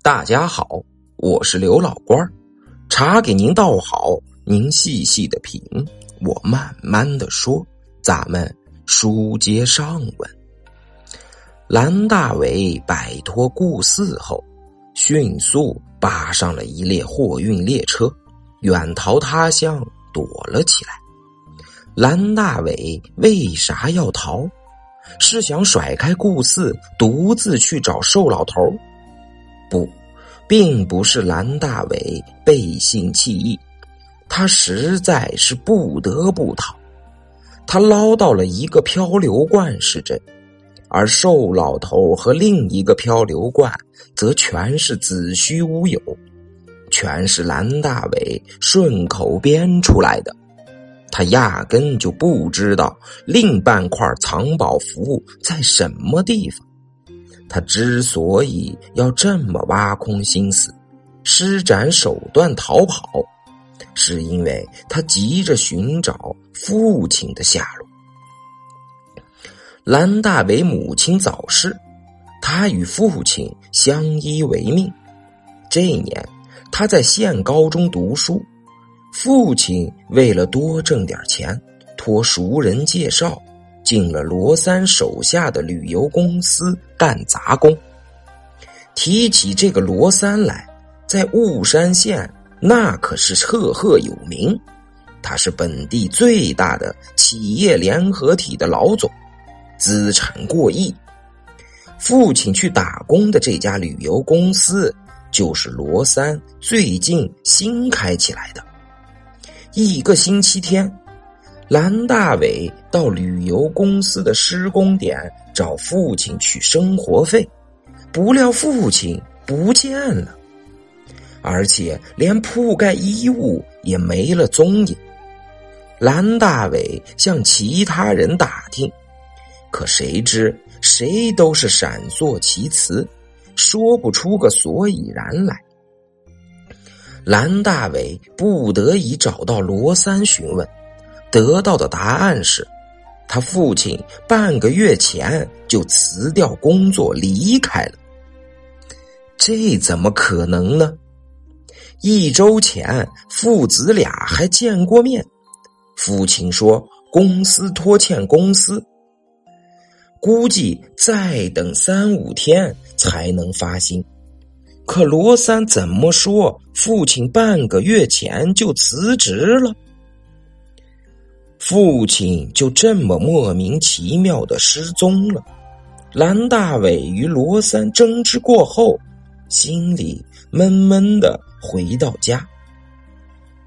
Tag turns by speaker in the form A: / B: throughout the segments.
A: 大家好，我是刘老官，茶给您倒好，您细细的品，我慢慢的说。咱们书接上文，蓝大伟摆脱顾四后，迅速扒上了一列货运列车，远逃他乡，躲了起来。蓝大伟为啥要逃？是想甩开顾四，独自去找瘦老头？不，并不是蓝大伟背信弃义，他实在是不得不逃。他捞到了一个漂流罐是真，而瘦老头和另一个漂流罐则全是子虚乌有，全是蓝大伟顺口编出来的。他压根就不知道另半块藏宝符在什么地方。他之所以要这么挖空心思，施展手段逃跑，是因为他急着寻找父亲的下落。兰大为母亲早逝，他与父亲相依为命。这一年，他在县高中读书，父亲为了多挣点钱，托熟人介绍。进了罗三手下的旅游公司干杂工。提起这个罗三来，在雾山县那可是赫赫有名。他是本地最大的企业联合体的老总，资产过亿。父亲去打工的这家旅游公司，就是罗三最近新开起来的。一个星期天。蓝大伟到旅游公司的施工点找父亲取生活费，不料父亲不见了，而且连铺盖衣物也没了踪影。蓝大伟向其他人打听，可谁知谁都是闪烁其词，说不出个所以然来。蓝大伟不得已找到罗三询问。得到的答案是，他父亲半个月前就辞掉工作离开了。这怎么可能呢？一周前父子俩还见过面，父亲说公司拖欠公司，估计再等三五天才能发薪。可罗三怎么说父亲半个月前就辞职了？父亲就这么莫名其妙的失踪了。蓝大伟与罗三争执过后，心里闷闷的回到家。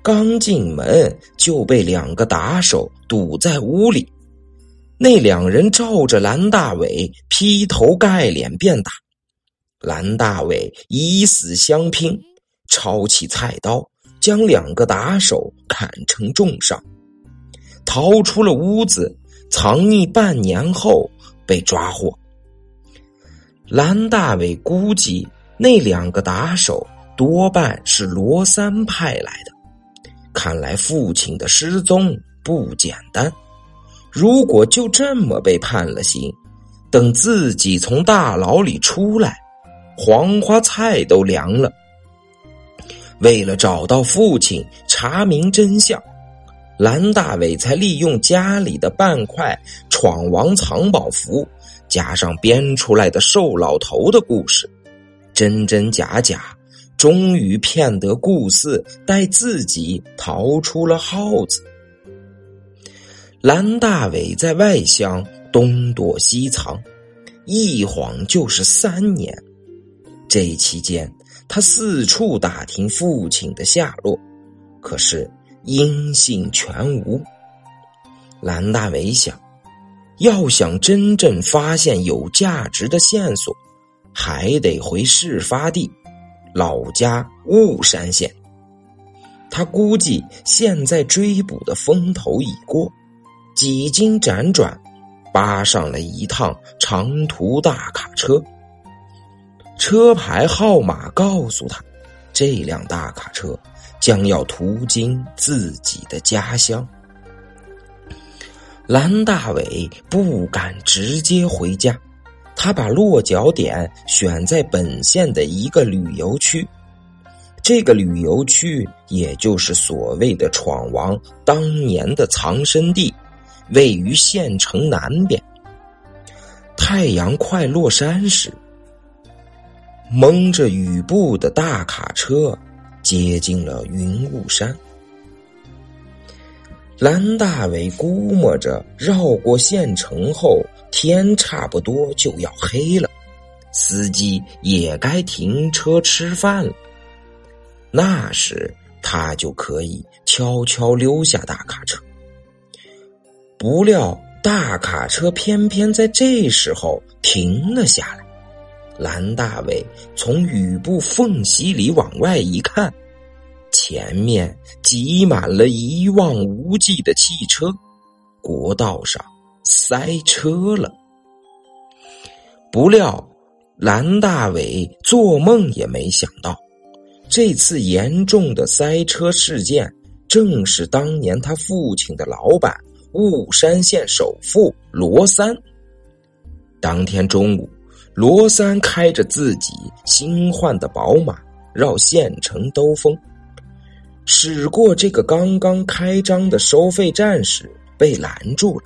A: 刚进门就被两个打手堵在屋里，那两人照着蓝大伟劈头盖脸便打。蓝大伟以死相拼，抄起菜刀将两个打手砍成重伤。逃出了屋子，藏匿半年后被抓获。蓝大伟估计那两个打手多半是罗三派来的，看来父亲的失踪不简单。如果就这么被判了刑，等自己从大牢里出来，黄花菜都凉了。为了找到父亲，查明真相。蓝大伟才利用家里的半块闯王藏宝符，加上编出来的瘦老头的故事，真真假假，终于骗得顾四带自己逃出了耗子。蓝大伟在外乡东躲西藏，一晃就是三年。这期间，他四处打听父亲的下落，可是。音信全无。蓝大伟想，要想真正发现有价值的线索，还得回事发地老家雾山县。他估计现在追捕的风头已过，几经辗转，扒上了一趟长途大卡车。车牌号码告诉他，这辆大卡车。将要途经自己的家乡，蓝大伟不敢直接回家，他把落脚点选在本县的一个旅游区，这个旅游区也就是所谓的闯王当年的藏身地，位于县城南边。太阳快落山时，蒙着雨布的大卡车接近了云雾山。蓝大伟估摸着绕过县城后，天差不多就要黑了，司机也该停车吃饭了。那时他就可以悄悄溜下大卡车。不料大卡车偏偏在这时候停了下来。蓝大伟从雨布缝隙里往外一看。前面挤满了一望无际的汽车，国道上塞车了。不料，蓝大伟做梦也没想到，这次严重的塞车事件，正是当年他父亲的老板雾山县首富罗三。当天中午，罗三开着自己新换的宝马，绕县城兜风。驶过这个刚刚开张的收费站时，被拦住了。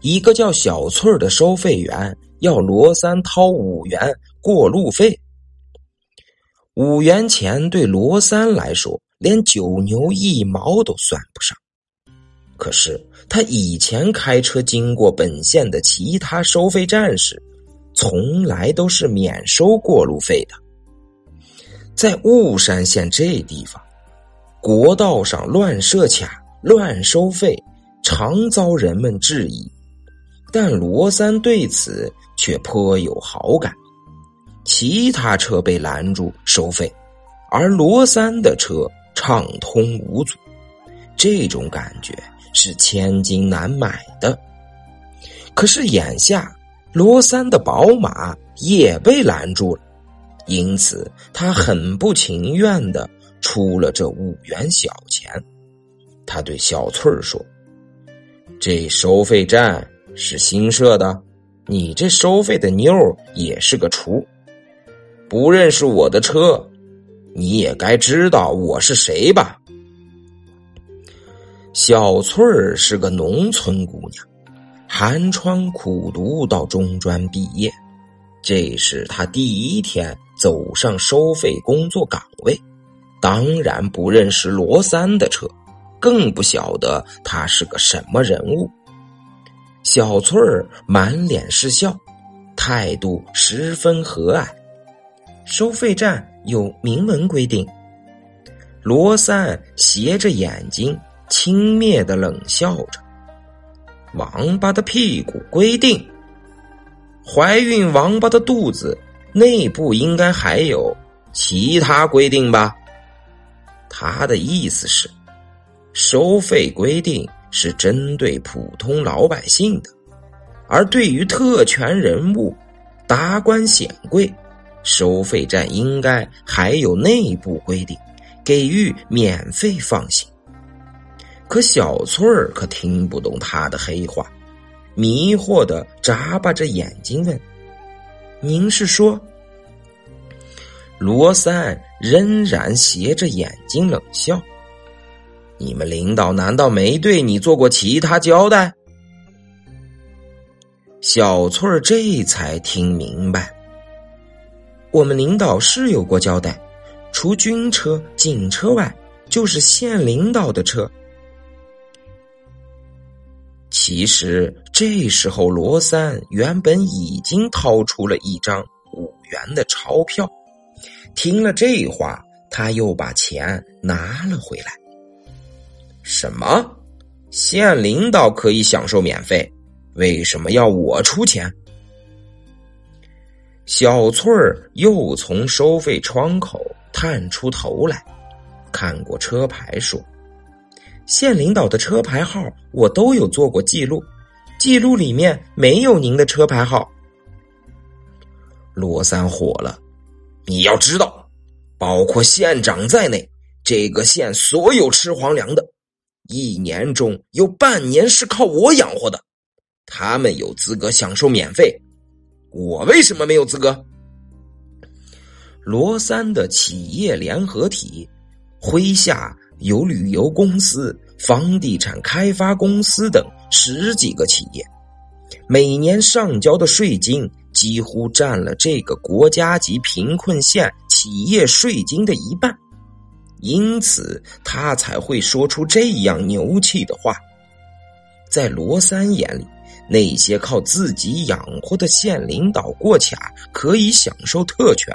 A: 一个叫小翠的收费员要罗三掏五元过路费。五元钱对罗三来说连九牛一毛都算不上，可是他以前开车经过本县的其他收费站时，从来都是免收过路费的。在雾山县这地方。国道上乱设卡、乱收费，常遭人们质疑，但罗三对此却颇有好感。其他车被拦住收费，而罗三的车畅通无阻，这种感觉是千金难买的。可是眼下，罗三的宝马也被拦住了，因此他很不情愿的。出了这五元小钱，他对小翠儿说：“这收费站是新设的，你这收费的妞也是个厨，不认识我的车，你也该知道我是谁吧？”小翠儿是个农村姑娘，寒窗苦读到中专毕业，这是她第一天走上收费工作岗位。当然不认识罗三的车，更不晓得他是个什么人物。小翠儿满脸是笑，态度十分和蔼。收费站有明文规定。罗三斜着眼睛，轻蔑的冷笑着：“王八的屁股规定，怀孕王八的肚子内部应该还有其他规定吧？”他的意思是，收费规定是针对普通老百姓的，而对于特权人物、达官显贵，收费站应该还有内部规定，给予免费放行。可小翠儿可听不懂他的黑话，迷惑的眨巴着眼睛问：“您是说？”罗三仍然斜着眼睛冷笑：“你们领导难道没对你做过其他交代？”小翠儿这才听明白，我们领导是有过交代，除军车、警车外，就是县领导的车。其实这时候，罗三原本已经掏出了一张五元的钞票。听了这话，他又把钱拿了回来。什么？县领导可以享受免费，为什么要我出钱？小翠儿又从收费窗口探出头来，看过车牌，说：“县领导的车牌号我都有做过记录，记录里面没有您的车牌号。”罗三火了。你要知道，包括县长在内，这个县所有吃皇粮的，一年中有半年是靠我养活的，他们有资格享受免费，我为什么没有资格？罗三的企业联合体，麾下有旅游公司、房地产开发公司等十几个企业，每年上交的税金几乎占了这个国家级贫困县企业税金的一半，因此他才会说出这样牛气的话。在罗三眼里，那些靠自己养活的县领导过卡可以享受特权。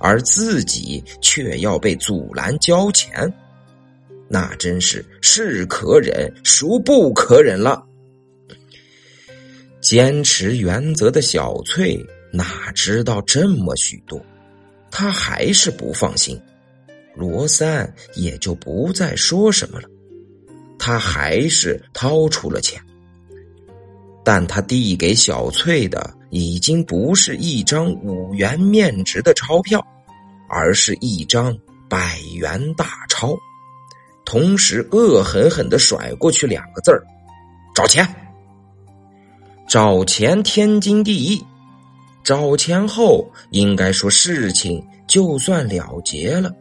A: 而自己却要被阻拦交钱，那真是是可忍孰不可忍了。坚持原则的小翠哪知道这么许多，她还是不放心。罗三也就不再说什么了，他还是掏出了钱，但他递给小翠的已经不是一张五元面值的钞票。而是一张百元大钞，同时恶狠狠的甩过去两个字儿：“找钱。”找钱天经地义，找钱后应该说事情就算了结了。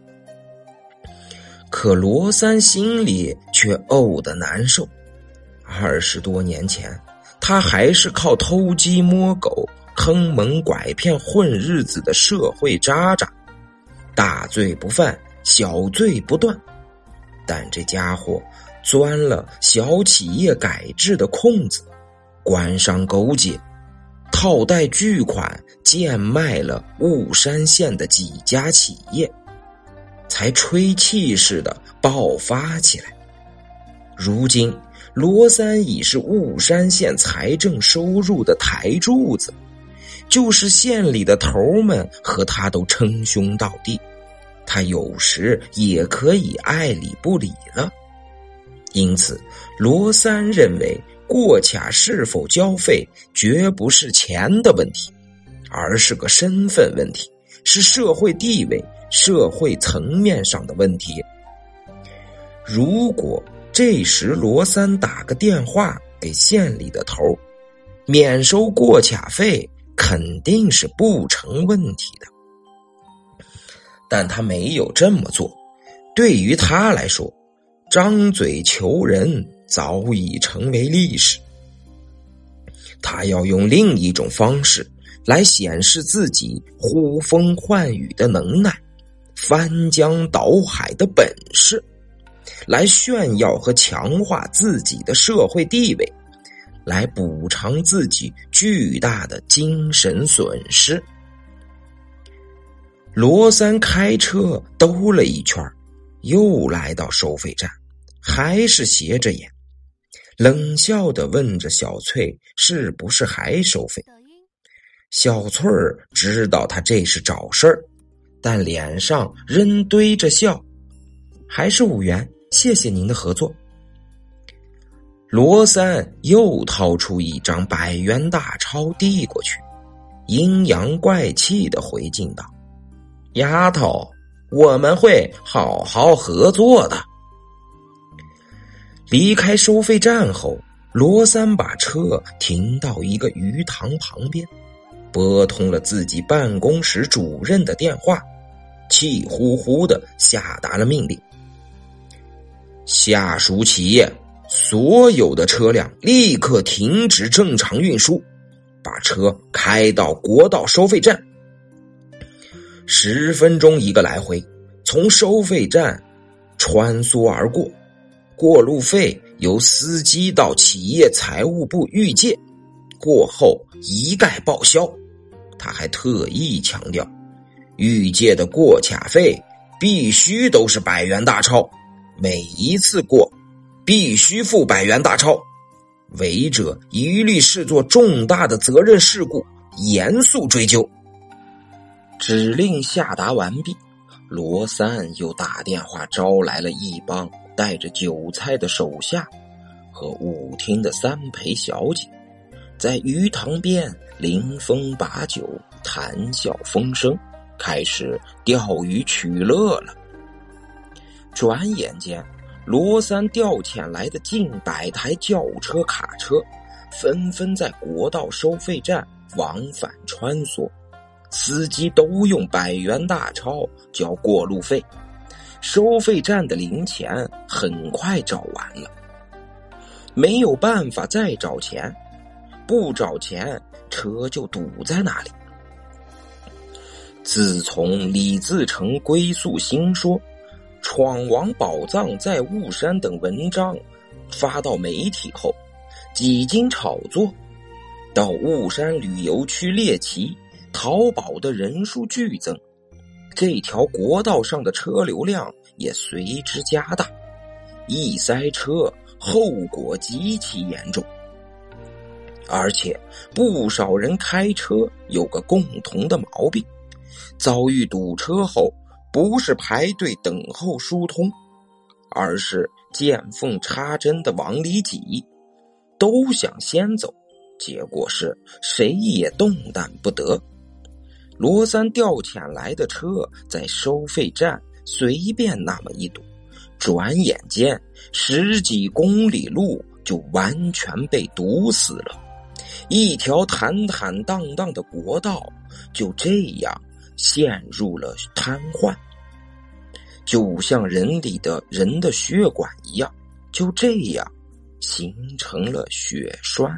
A: 可罗三心里却怄得难受。二十多年前，他还是靠偷鸡摸狗、坑蒙拐骗混日子的社会渣渣。大罪不犯，小罪不断，但这家伙钻了小企业改制的空子，官商勾结，套贷巨款贱卖了雾山县的几家企业，才吹气似的爆发起来。如今罗三已是雾山县财政收入的台柱子。就是县里的头们和他都称兄道弟，他有时也可以爱理不理了。因此，罗三认为过卡是否交费，绝不是钱的问题，而是个身份问题，是社会地位、社会层面上的问题。如果这时罗三打个电话给县里的头，免收过卡费。肯定是不成问题的，但他没有这么做。对于他来说，张嘴求人早已成为历史。他要用另一种方式来显示自己呼风唤雨的能耐、翻江倒海的本事，来炫耀和强化自己的社会地位。来补偿自己巨大的精神损失。罗三开车兜了一圈，又来到收费站，还是斜着眼，冷笑的问着小翠：“是不是还收费？”小翠儿知道他这是找事儿，但脸上仍堆着笑：“还是五元，谢谢您的合作。”罗三又掏出一张百元大钞递过去，阴阳怪气的回敬道：“丫头，我们会好好合作的。”离开收费站后，罗三把车停到一个鱼塘旁边，拨通了自己办公室主任的电话，气呼呼的下达了命令：“下属企业。”所有的车辆立刻停止正常运输，把车开到国道收费站。十分钟一个来回，从收费站穿梭而过，过路费由司机到企业财务部预借，过后一概报销。他还特意强调，预借的过卡费必须都是百元大钞，每一次过。必须付百元大钞，违者一律视作重大的责任事故，严肃追究。指令下达完毕，罗三又打电话招来了一帮带着酒菜的手下和舞厅的三陪小姐，在鱼塘边临风把酒，谈笑风生，开始钓鱼取乐了。转眼间。罗三调遣来的近百台轿车、卡车，纷纷在国道收费站往返穿梭，司机都用百元大钞交过路费，收费站的零钱很快找完了，没有办法再找钱，不找钱车就堵在那里。自从李自成归宿新说、闯王宝藏在雾山等文章发到媒体后，几经炒作，到雾山旅游区猎奇、淘宝的人数剧增，这条国道上的车流量也随之加大，一塞车，后果极其严重。而且不少人开车有个共同的毛病。遭遇堵车后，不是排队等候疏通，而是见缝插针的往里挤，都想先走，结果是谁也动弹不得。罗三调遣来的车在收费站随便那么一堵，转眼间十几公里路就完全被堵死了，一条坦坦荡荡的国道就这样。陷入了瘫痪，就像人里的人的血管一样，就这样形成了血栓。